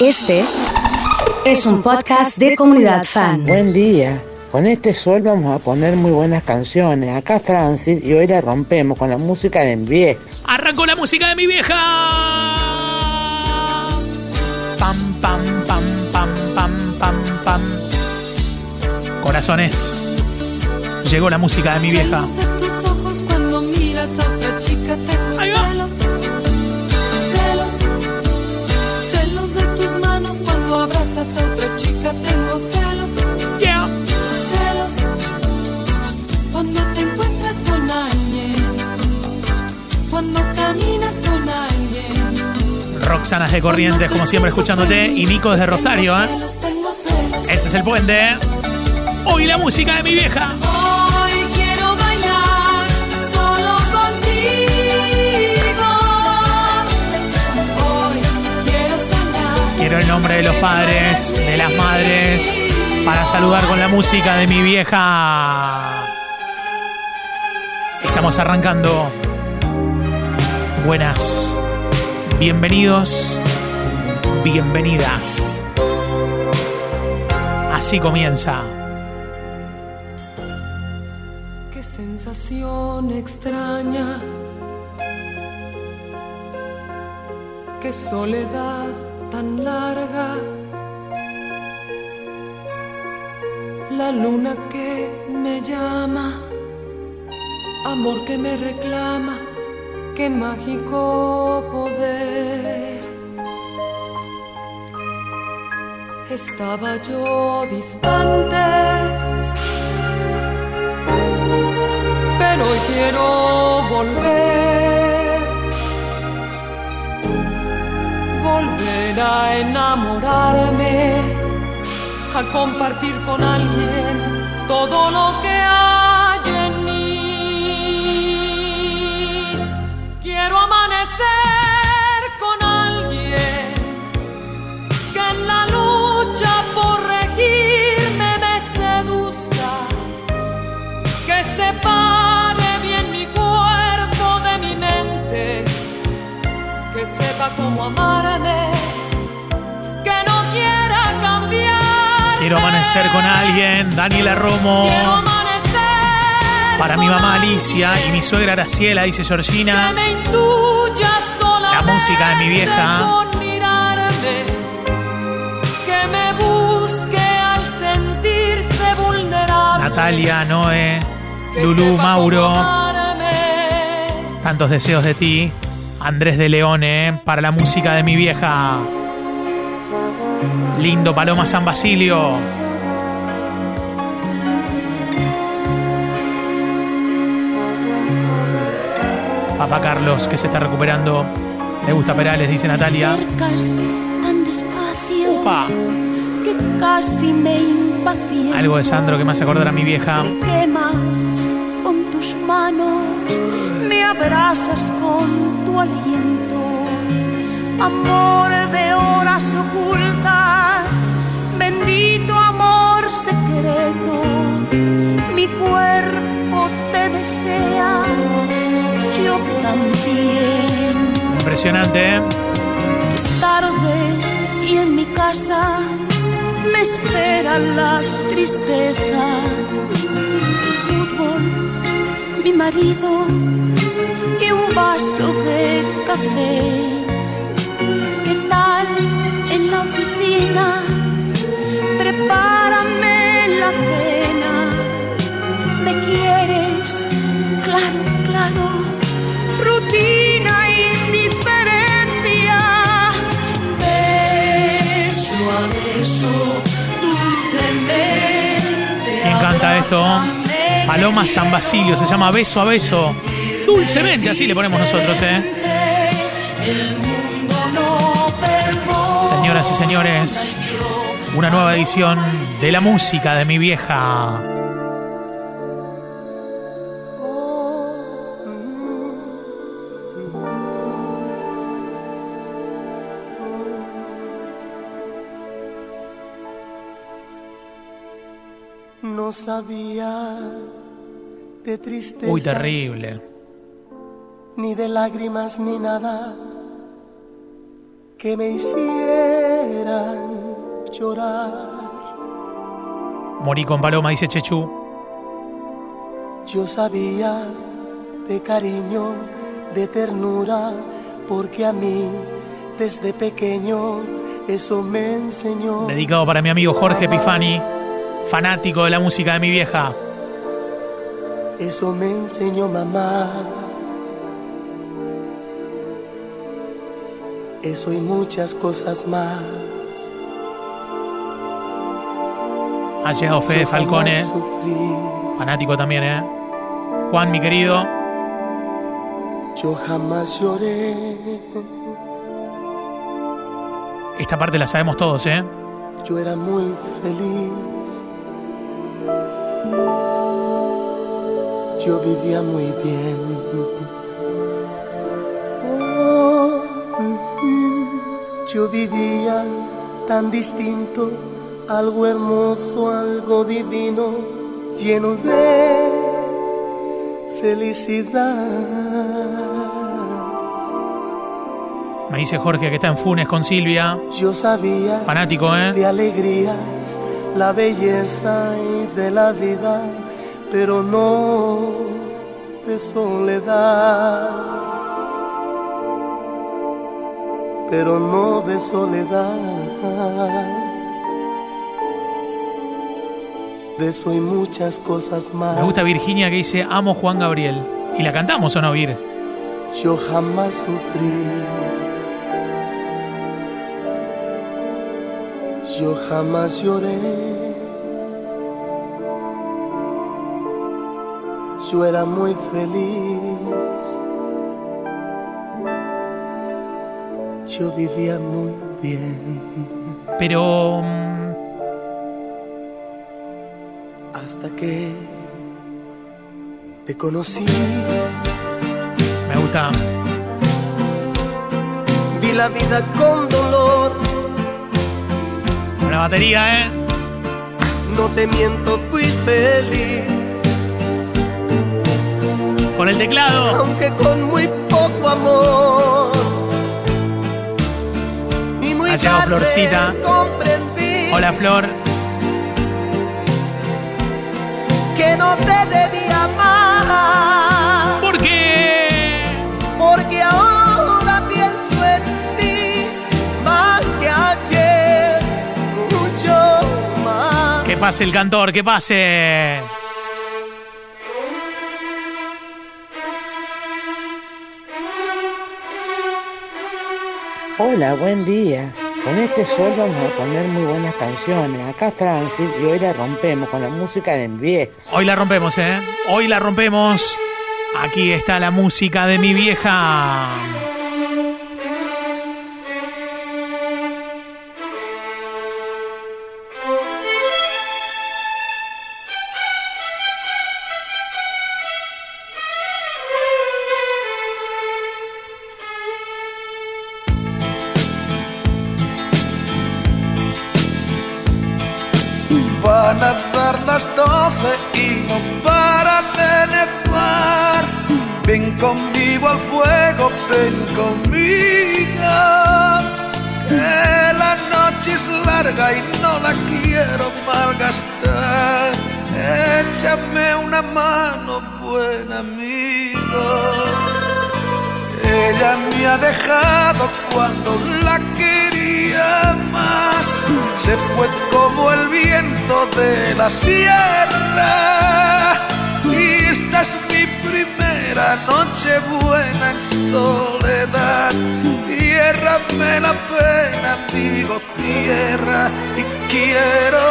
Este es un podcast de comunidad fan. Buen día. Con este sol vamos a poner muy buenas canciones. Acá Francis y hoy la rompemos con la música de mi vieja. Arrancó la música de mi vieja. Pam, pam, pam, pam, pam, pam, pam. Corazones. Llegó la música de mi vieja. Celos de abrazas a otra chica tengo celos. Yeah. Celos. Cuando te encuentras con alguien. Cuando caminas con alguien. Roxanas de Corrientes, como siempre, escuchándote. Y Nico desde Rosario, ¿eh? Celos, tengo celos. Ese es el puente. Hoy la música de mi vieja. Quiero el nombre de los padres, de las madres, para saludar con la música de mi vieja. Estamos arrancando. Buenas. Bienvenidos. Bienvenidas. Así comienza. Qué sensación extraña. Qué soledad tan larga. La luna que me llama. Amor que me reclama. Qué mágico poder. Estaba yo distante. pero hoy quiero volver, a enamorarme, a compartir con alguien todo lo que hay en mí. Quiero amanecer con alguien que en la lucha por regirme me seduzca que separe bien mi cuerpo de mi mente, que sepa cómo amarme, Quiero amanecer con alguien. Daniela Romo. Para mi mamá Alicia y mi suegra Graciela, dice Georgina. solamente música de mi vieja. Natalia, Noé, Lulú, Mauro. Tantos deseos de ti. Andrés de Leone para la música de mi vieja. Lindo Paloma San Basilio. Papá Carlos, que se está recuperando. Le gusta Perales, dice Natalia. tan despacio Upa. que casi me. Algo de Sandro que me hace acordar a mi vieja. Quemas con tus manos, me abrazas con tu aliento. Amor de horas ocultas, bendito amor secreto. Mi cuerpo te desea, yo también. Impresionante, ¿eh? Es tarde y en mi casa me espera la tristeza, el fútbol, mi marido y un vaso de café. ¿Qué tal en la oficina? Prepárame la cena. ¿Me quieres? Claro, claro. Rutina, indiferencia. Beso a beso, dulcemente. Me encanta esto. Paloma San Basilio, se llama Beso a Beso. Dulcemente, así le ponemos nosotros, ¿eh? Señoras y señores, una nueva edición de la música de mi vieja. No sabía de tristeza. Uy, terrible. Ni de lágrimas ni nada que me hiciera llorar. Morí con Paloma, dice Chechu. Yo sabía de cariño, de ternura, porque a mí desde pequeño eso me enseñó. Dedicado para mi amigo Jorge Epifani, fanático de la música de mi vieja. Eso me enseñó mamá. Eso y muchas cosas más. Ha llegado Fede Falcone, fanático también, ¿eh? Juan, mi querido. yo jamás lloré. Esta parte la sabemos todos, ¿eh? Yo era muy feliz. Yo vivía muy bien. Yo vivía tan distinto, algo hermoso, algo divino, lleno de felicidad. Me dice Jorge que está en Funes con Silvia. Yo sabía Fanático, de ¿eh? alegrías, la belleza y de la vida, pero no de soledad. Pero no de soledad. De eso y muchas cosas más. Me gusta Virginia que dice amo Juan Gabriel. ¿Y la cantamos o no, Vir? Yo jamás sufrí. Yo jamás lloré. Yo era muy feliz. Yo vivía muy bien. Pero... Hasta que te conocí. Me gusta. Vi la vida con dolor. Con la batería, ¿eh? No te miento, fui feliz. Con el teclado. aunque con muy poco amor. Ha llegado Florcita. Hola, Flor. que no te debía amar, ¿Por qué? porque ahora pienso en ti más que ayer, mucho más. Que pase el cantor, que pase. Hola, buen día. Con este sol vamos a poner muy buenas canciones. Acá Francis y hoy la rompemos con la música de mi vieja. Hoy la rompemos, ¿eh? Hoy la rompemos. Aquí está la música de mi vieja. Fue como el viento de la sierra. Y esta es mi primera noche buena en soledad. Ciérrame la pena, amigo, cierra. Y quiero,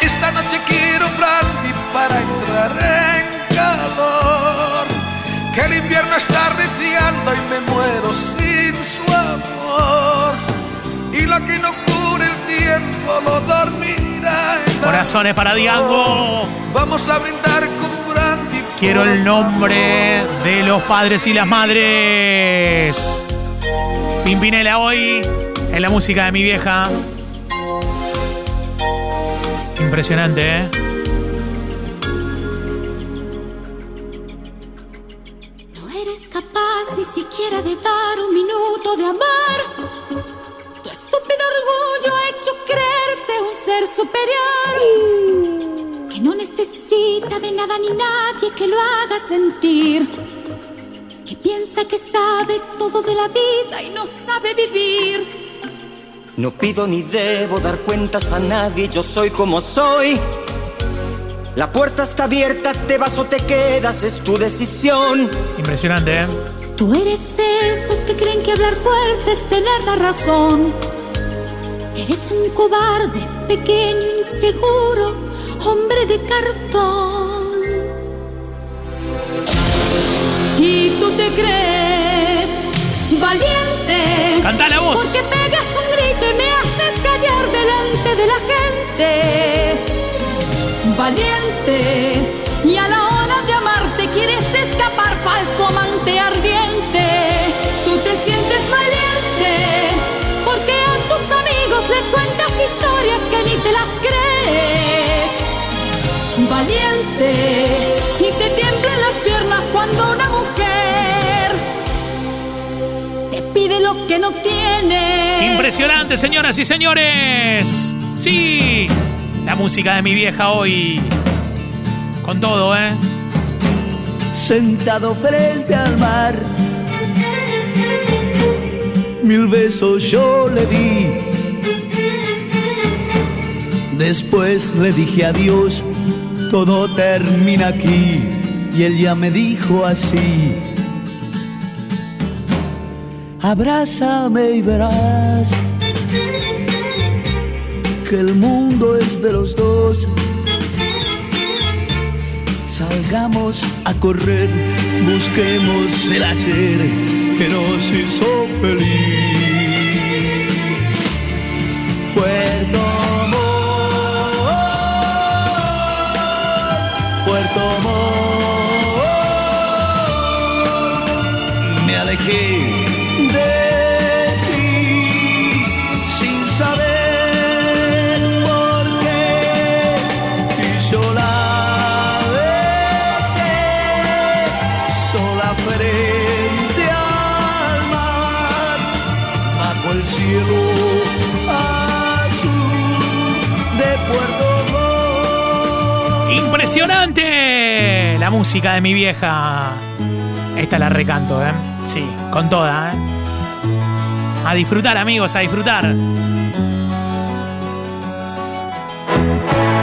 esta noche quiero un brandy para entrar en calor. Que el invierno está reciando y me muero sin su amor. Y lo que no tiempo lo dormirá Corazones para Diango. Vamos a brindar con brandy. Quiero el nombre de los padres y las madres. Pimpinela hoy en la música de mi vieja. Impresionante, ¿eh? No eres capaz ni siquiera de dar un minuto de amar. Tu estúpido orgullo ha hecho creerte un superior, que no necesita de nada ni nadie que lo haga sentir, que piensa que sabe todo de la vida y no sabe vivir. No pido ni debo dar cuentas a nadie, yo soy como soy. La puerta está abierta, te vas o te quedas, es tu decisión. Impresionante, ¿eh? Tú eres de esos que creen que hablar fuerte es tener la razón. Eres un cobarde, pequeño, inseguro, hombre de cartón. Y tú te crees valiente. Canta la voz. Porque pegas un grito y me haces callar delante de la gente. Valiente. Y a la hora de amarte quieres escapar, falso amante que no tiene. Impresionante, señoras y señores. Sí, la música de mi vieja hoy. Con todo, ¿eh? sentado frente al mar. Mil besos yo le di. Después le dije adiós, todo termina aquí. Y él ya me dijo así. Abrázame y verás que el mundo es de los dos. Salgamos a correr, busquemos el hacer que nos hizo feliz. Puerto Montt, Puerto Montt, me alejé frente al mar bajo el cielo de Puerto. Impresionante la música de mi vieja. Esta la recanto, ¿eh? Sí, con toda, ¿eh? A disfrutar, amigos, a disfrutar.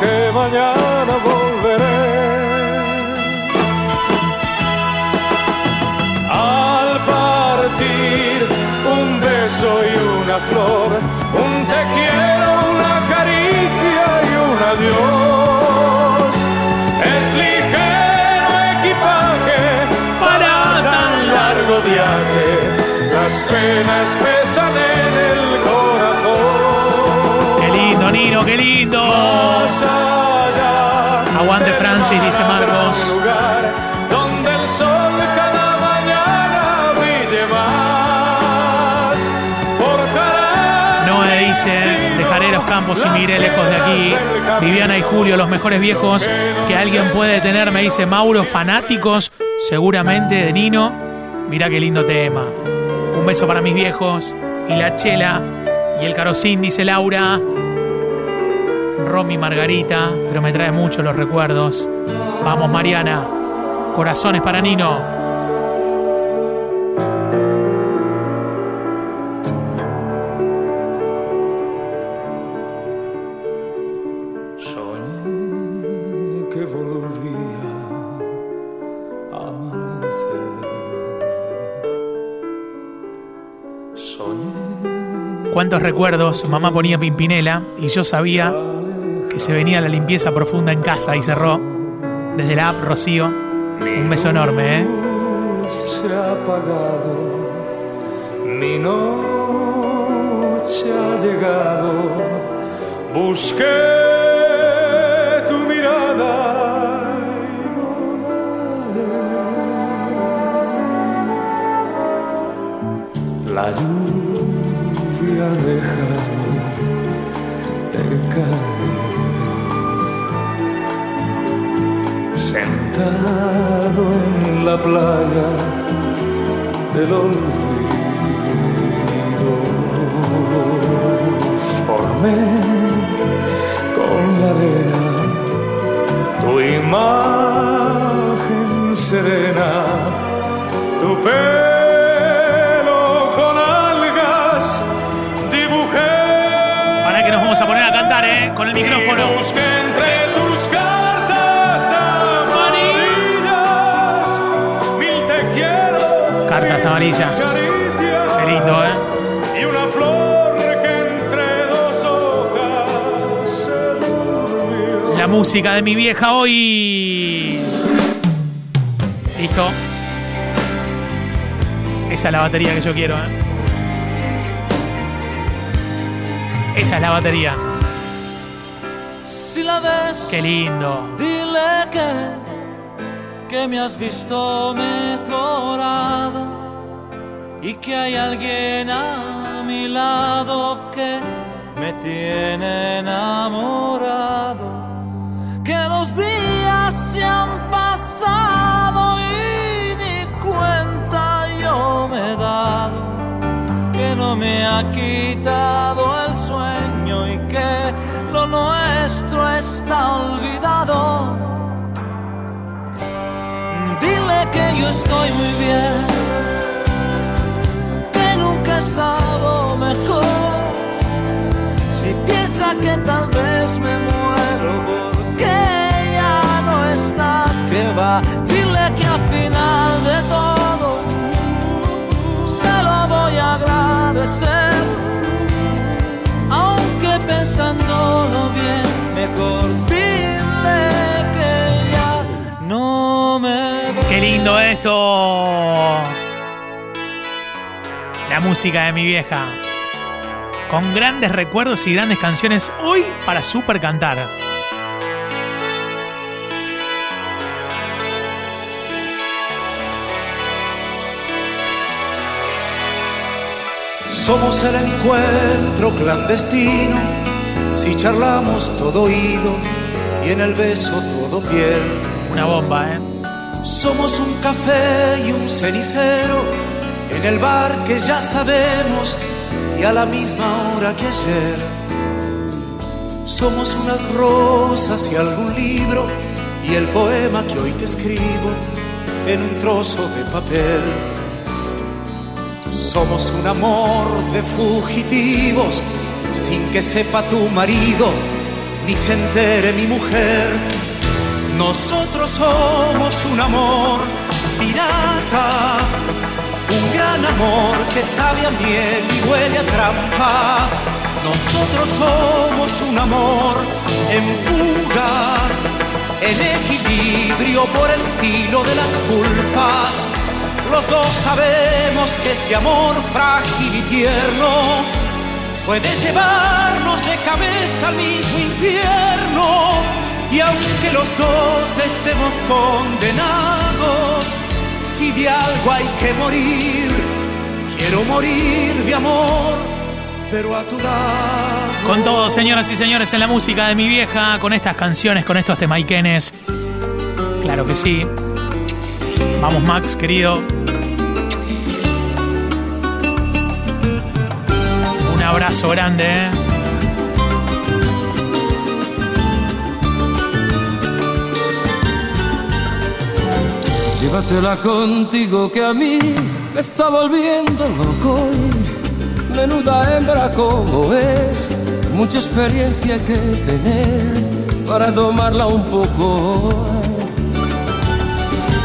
que mañana volveré. Al partir un beso y una flor, un te quiero, una caricia y un adiós. Es ligero equipaje para tan largo viaje, las penas pesan en el qué lindo. Aguante, Francis, dice Marcos. donde el sol cada mañana brille más. Forjará Noé dice, dejaré los campos y me iré lejos de aquí. Viviana y Julio, los mejores viejos que alguien puede tener, me dice Mauro, fanáticos seguramente de Nino. Mirá qué lindo tema. Un beso para mis viejos y la chela y el carocín, dice Laura. Romy Margarita, pero me trae mucho los recuerdos. Vamos, Mariana. Corazones para Nino. Soñé que volvía a amanecer. Soñé ¿Cuántos recuerdos? Mamá ponía Pimpinela y yo sabía que se venía la limpieza profunda en casa y cerró. desde la app Rocío. Un beso enorme, ¿eh? se ha apagado, mi noche ha llegado, busqué tu mirada. y no la. La lluvia ha dejado de Sentado en la playa del olvido, formé con la arena tu imagen serena, tu pelo con algas, dibujé. Para que nos vamos a poner a cantar, ¿eh? Con el micrófono. Amarillas. Qué lindo, ¿eh? Y una flor que entre dos hojas se durmió. La música de mi vieja hoy. Listo. Esa es la batería que yo quiero, ¿eh? Esa es la batería. Si la ves, Qué lindo. dile que, que me has visto mejorado y que hay alguien a mi lado que me tiene enamorado. Que los días se han pasado y ni cuenta yo me he dado que no me ha quitado el sueño y que lo nuestro está olvidado. Dile que yo estoy muy bien, estado mejor. Si piensa que tal vez me muero porque ya no está, que va. Dile que al final de todo se lo voy a agradecer. Aunque pensándolo bien, mejor dile que ya no me Qué lindo esto. La música de mi vieja. Con grandes recuerdos y grandes canciones hoy para super cantar. Somos el encuentro clandestino, si charlamos todo oído y en el beso todo piel. Una bomba, ¿eh? Somos un café y un cenicero en el bar que ya sabemos y a la misma hora que ayer. Somos unas rosas y algún libro y el poema que hoy te escribo en un trozo de papel. Somos un amor de fugitivos sin que sepa tu marido ni se entere mi mujer. Nosotros somos un amor pirata, un gran amor que sabe a miel y huele a trampa. Nosotros somos un amor en fuga, en equilibrio por el filo de las culpas. Los dos sabemos que este amor frágil y tierno puede llevarnos de cabeza al mismo infierno. Y aunque los dos estemos condenados, si de algo hay que morir, quiero morir de amor, pero a tu lado. Con todo, señoras y señores, en la música de mi vieja, con estas canciones, con estos temaiquenes. Claro que sí. Vamos, Max, querido. Un abrazo grande, ¿eh? Llévatela contigo que a mí me está volviendo loco. Menuda hembra como es, mucha experiencia que tener para tomarla un poco.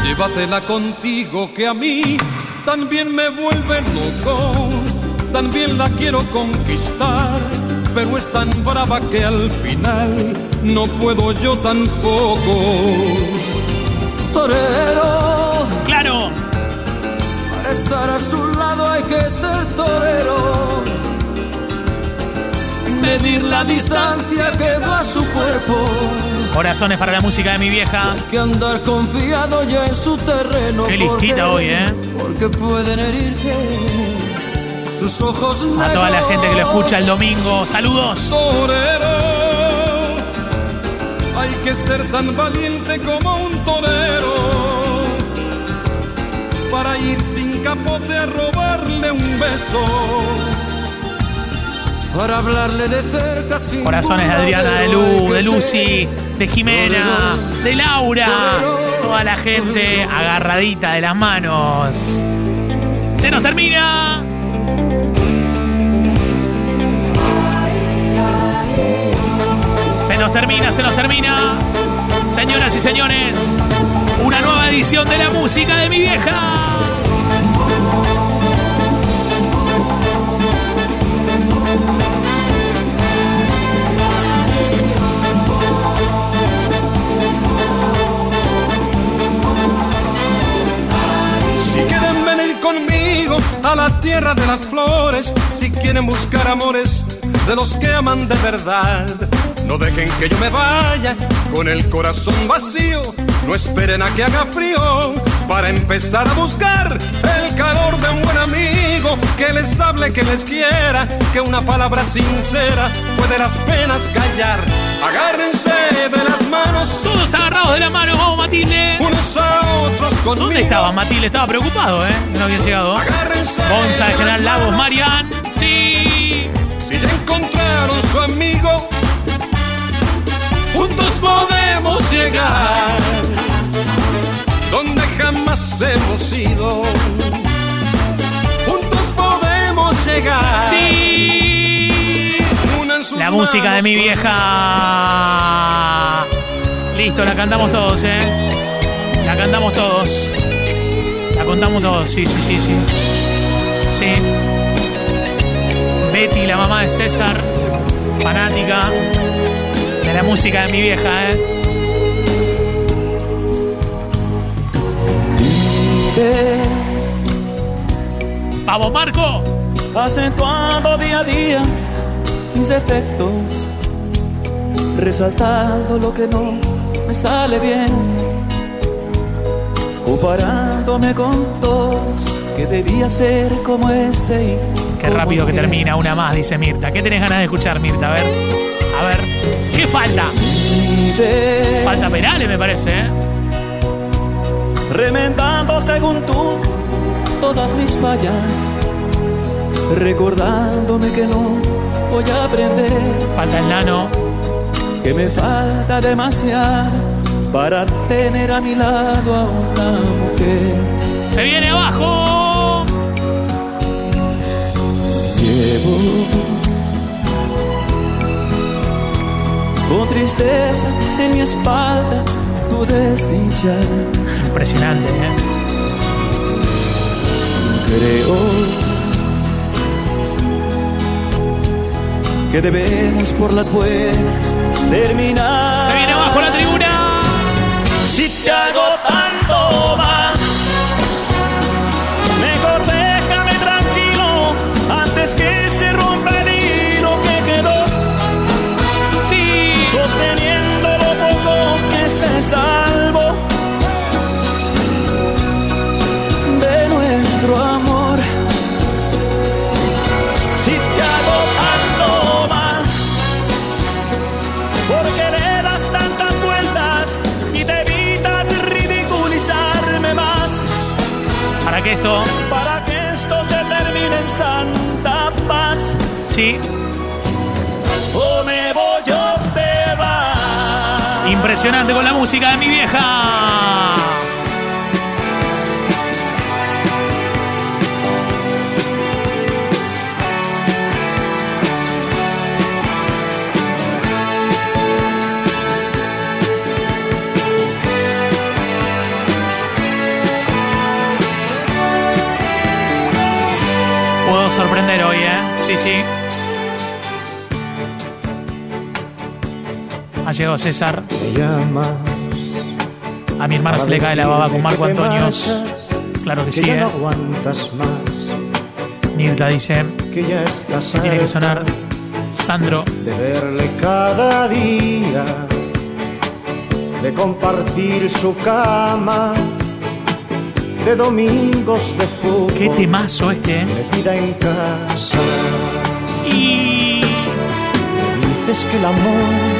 Llévatela contigo que a mí también me vuelve loco, también la quiero conquistar, pero es tan brava que al final no puedo yo tampoco. Torero. Claro. Para estar a su lado hay que ser torero. Medir la distancia que va su cuerpo. Corazones para la música de mi vieja. Hay que andar confiado ya en su terreno. Qué listita hoy, ¿eh? Porque pueden herirte. Sus ojos A toda la negros. gente que lo escucha el domingo. Saludos. torero. Hay que ser tan valiente como un torero para ir sin capote a robarle un beso. Para hablarle de cerca sin Corazones de Adriana, de Lu, de Lucy, de Jimena, de Laura. Toda la gente agarradita de las manos. Se nos termina. Se nos termina, se nos termina. Señoras y señores, una nueva edición de la música de mi vieja. Si quieren venir conmigo a la tierra de las flores, si quieren buscar amores de los que aman de verdad, no dejen que yo me vaya con el corazón vacío, no esperen a que haga frío para empezar a buscar el calor de un buen amigo que les hable, que les quiera, que una palabra sincera puede las penas callar. Agárrense de las manos, Todos agarrados de la mano, vamos Matilde. unos a otros conmigo. ¿Dónde estaba Matilde? Estaba preocupado, ¿eh? No había llegado. Agárrense Gonza de General Lagos. Marian. Sí. Si ya encontraron su amigo, juntos podemos llegar donde jamás hemos ido. Juntos podemos llegar. Sí. La música de mi vieja. Listo, la cantamos todos, ¿eh? La cantamos todos. La contamos todos, sí, sí, sí, sí. Sí. Betty, la mamá de César, fanática la música de mi vieja, ¿eh? ¡Vamos, Marco! acentuando día a día mis defectos, resaltando lo que no me sale bien, comparándome con todos que debía ser como este y Qué rápido que termina una más, dice Mirta. ¿Qué tenés ganas de escuchar, Mirta? A ver. A ver. ¿Qué falta? Falta Perales, me parece, ¿eh? remendando según tú todas mis fallas, recordándome que no voy a aprender, Falta el nano. que me falta demasiado para tener a mi lado a una mujer. ¡Se viene abajo! Llevo con tristeza en mi espalda tu desdicha. Impresionante, ¿eh? Creo que debemos por las buenas terminar. ¡Se viene abajo la tribuna! Impresionante con la música de mi vieja. Puedo sorprender hoy, ¿eh? Sí, sí. Ha llegado César. A mi hermana se le cae la baba con Marco Antonio. Claro que sí, ¿eh? Nirta dice que ya tiene que sonar Sandro. de verle cada día, de compartir su cama, de domingos de fútbol. Qué temazo este, ¿eh? Metida en casa. Y Me dices que el amor,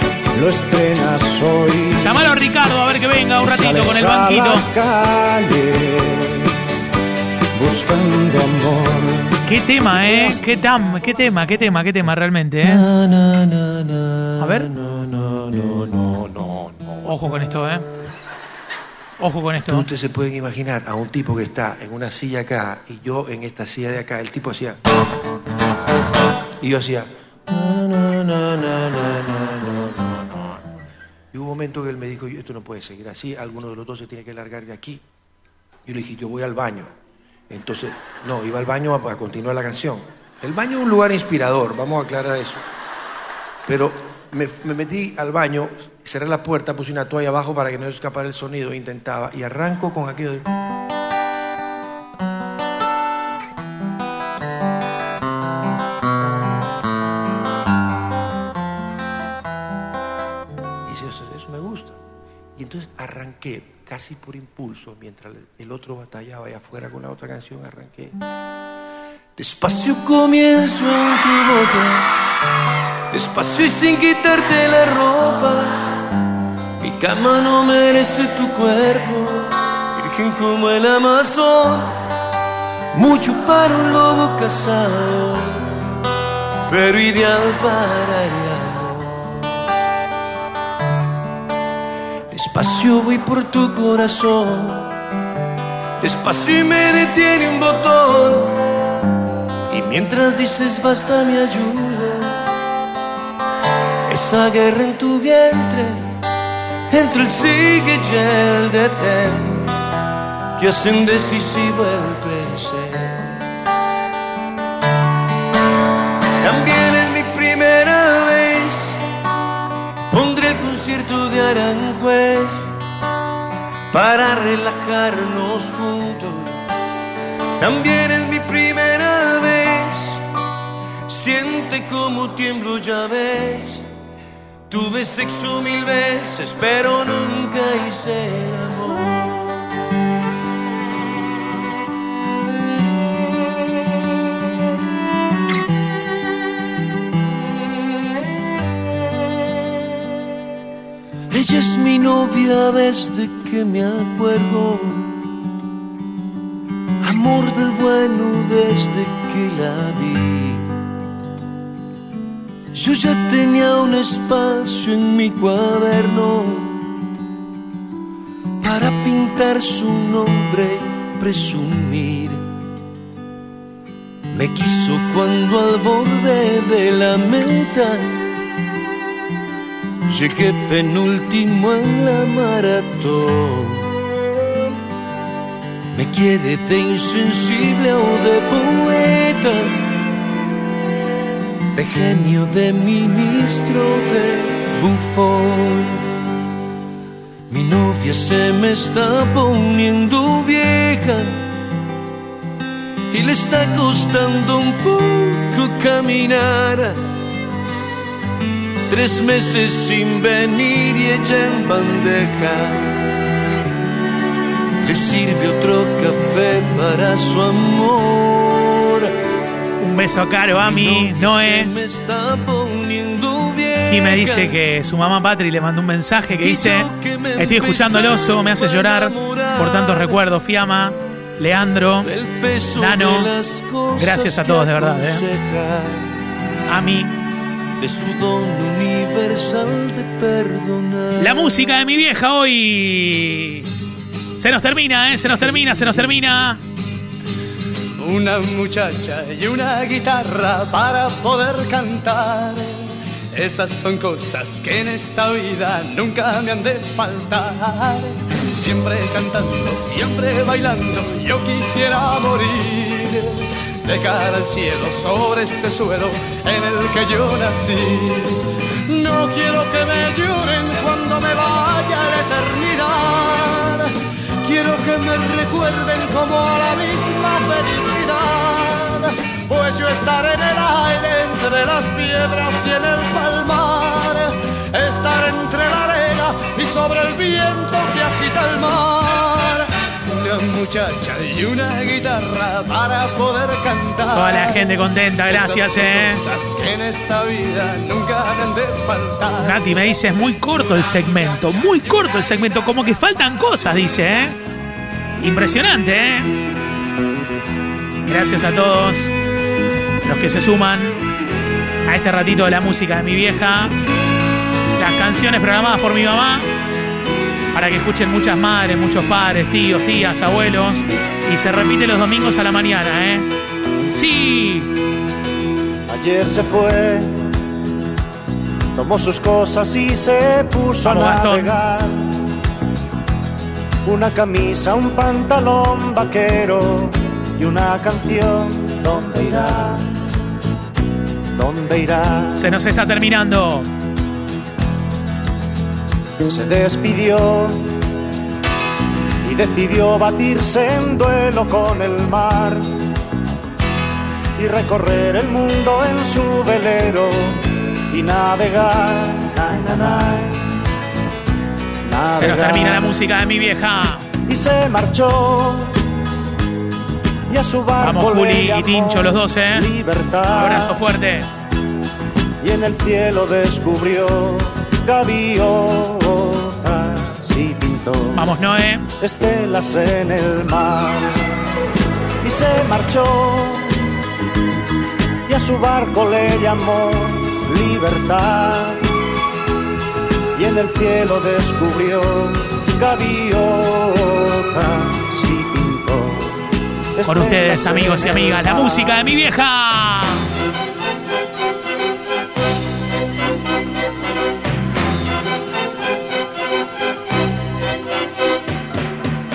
lo estrenas hoy. Llamalo a Ricardo a ver que venga un ratito con el a la banquito. calle, buscando amor. Qué tema, ¿eh? Qué, tam, qué tema, qué tema, qué tema realmente, ¿eh? A ver. Ojo con esto, ¿eh? Ojo con esto. Ustedes se pueden imaginar a un tipo que está en una silla acá y yo en esta silla de acá. El tipo hacía. Y yo hacía. Y hubo un momento que él me dijo: Esto no puede seguir así. Alguno de los dos se tiene que largar de aquí. Yo le dije: Yo voy al baño. Entonces, no, iba al baño a, continuar la canción. El baño es un lugar inspirador, vamos a aclarar eso. Pero me, me metí al baño, cerré la puerta, puse una toalla abajo para que no escapara el sonido, intentaba, y arranco con aquello de... Eso me gusta. Y entonces arranqué, casi por impulso, mientras el otro batallaba allá afuera con la otra canción, arranqué. Despacio comienzo en tu boca, despacio y sin quitarte la ropa. Mi cama no merece tu cuerpo, virgen como el Amazon, mucho para un lobo casado, pero ideal para el Despacio voy por tu corazón, despacio y me detiene un botón. Y mientras dices basta mi ayuda, esa guerra en tu vientre, entre el sigue y el detén, que hacen decisivo el crecer. También es mi primera vez, de Aranjuez para relajarnos juntos. También es mi primera vez. Siente como tiemblo, ya ves. Tuve sexo mil veces, pero nunca hice el amor. Ella es mi novia desde que me acuerdo. Amor del bueno desde que la vi. Yo ya tenía un espacio en mi cuaderno para pintar su nombre y presumir. Me quiso cuando al borde de la meta llegué penúltimo en la maratón. Me quiere de insensible o de poeta de genio, de ministro, de bufón. Mi novia se me está poniendo vieja y le está costando un poco caminar. Tres meses sin venir y ella en bandeja. Le sirve otro café para su amor. Un beso caro a mi Noé. Me está. Y me dice que su mamá Patri le mandó un mensaje que dice: Estoy escuchando el oso, me hace llorar por tantos recuerdos. Fiamma, Leandro, Nano. Gracias a todos, de verdad. ¿eh? A mí, de su don universal de perdonar. La música de mi vieja hoy. Se nos termina, ¿eh? Se nos termina, se nos termina. Una muchacha y una guitarra para poder cantar. Esas son cosas que en esta vida nunca me han de faltar. Siempre cantando, siempre bailando, yo quisiera morir cara al cielo sobre este suelo en el que yo nací. No quiero que me lloren cuando me vaya a la eternidad. Quiero que me recuerden como a la misma felicidad. Pues yo estaré en el aire entre las piedras y en el palmar. Estar entre la arena y sobre el viento que agita el mar. Una muchacha y una guitarra para poder cantar. Toda la gente contenta, gracias, eh. Cosas que en esta vida nunca han de faltar. Nati me dice, es muy corto el segmento, muy corto el segmento, como que faltan cosas, dice, ¿eh? Impresionante, ¿eh? Gracias a todos los que se suman a este ratito de la música de mi vieja. Las canciones programadas por mi mamá para que escuchen muchas madres, muchos padres, tíos, tías, abuelos. Y se repite los domingos a la mañana, ¿eh? Sí. Ayer se fue, tomó sus cosas y se puso Vamos, a Gastón. navegar. Una camisa, un pantalón vaquero y una canción. ¿Dónde irá? ¿Dónde irá? Se nos está terminando. Se despidió y decidió batirse en duelo con el mar y recorrer el mundo en su velero y navegar. Na, na, na, Se nos termina la música de mi vieja. y se marchó y a su barco Vamos, Juli y Tincho, los dos, ¿eh? Libertad. Abrazo fuerte. y en el cielo descubrió gaviotas Vamos, Noé. estelas en el mar. Y se marchó. Y a su barco le llamó libertad. Y en el cielo descubrió gaviotas y pintó. Con ustedes, amigos y amigas, la música de mi vieja.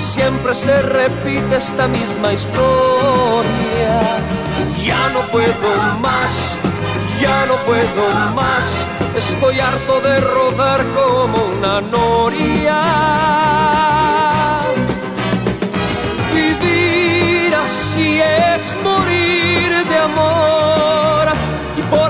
Siempre se repite esta misma historia. Ya no puedo más, ya no puedo más. Estoy harto de rodar como una noria. Vivir así es morir de amor. Y por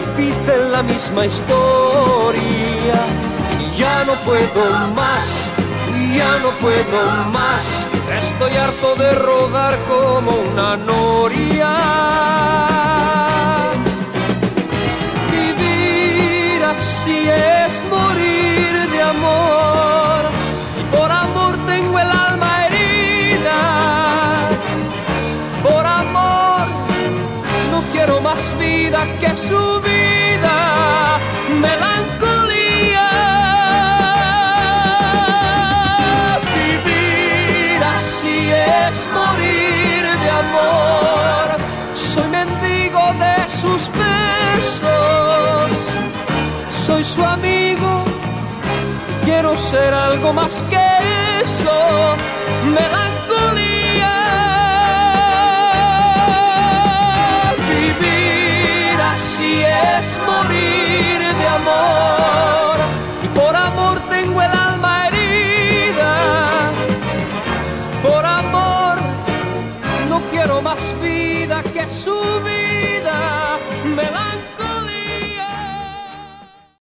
la misma historia. Ya no puedo más, ya no puedo más. Estoy harto de rodar como una noria. ser algo más que eso, melancolía. Vivir así es morir de amor, y por amor tengo el alma herida. Por amor no quiero más vida que subir.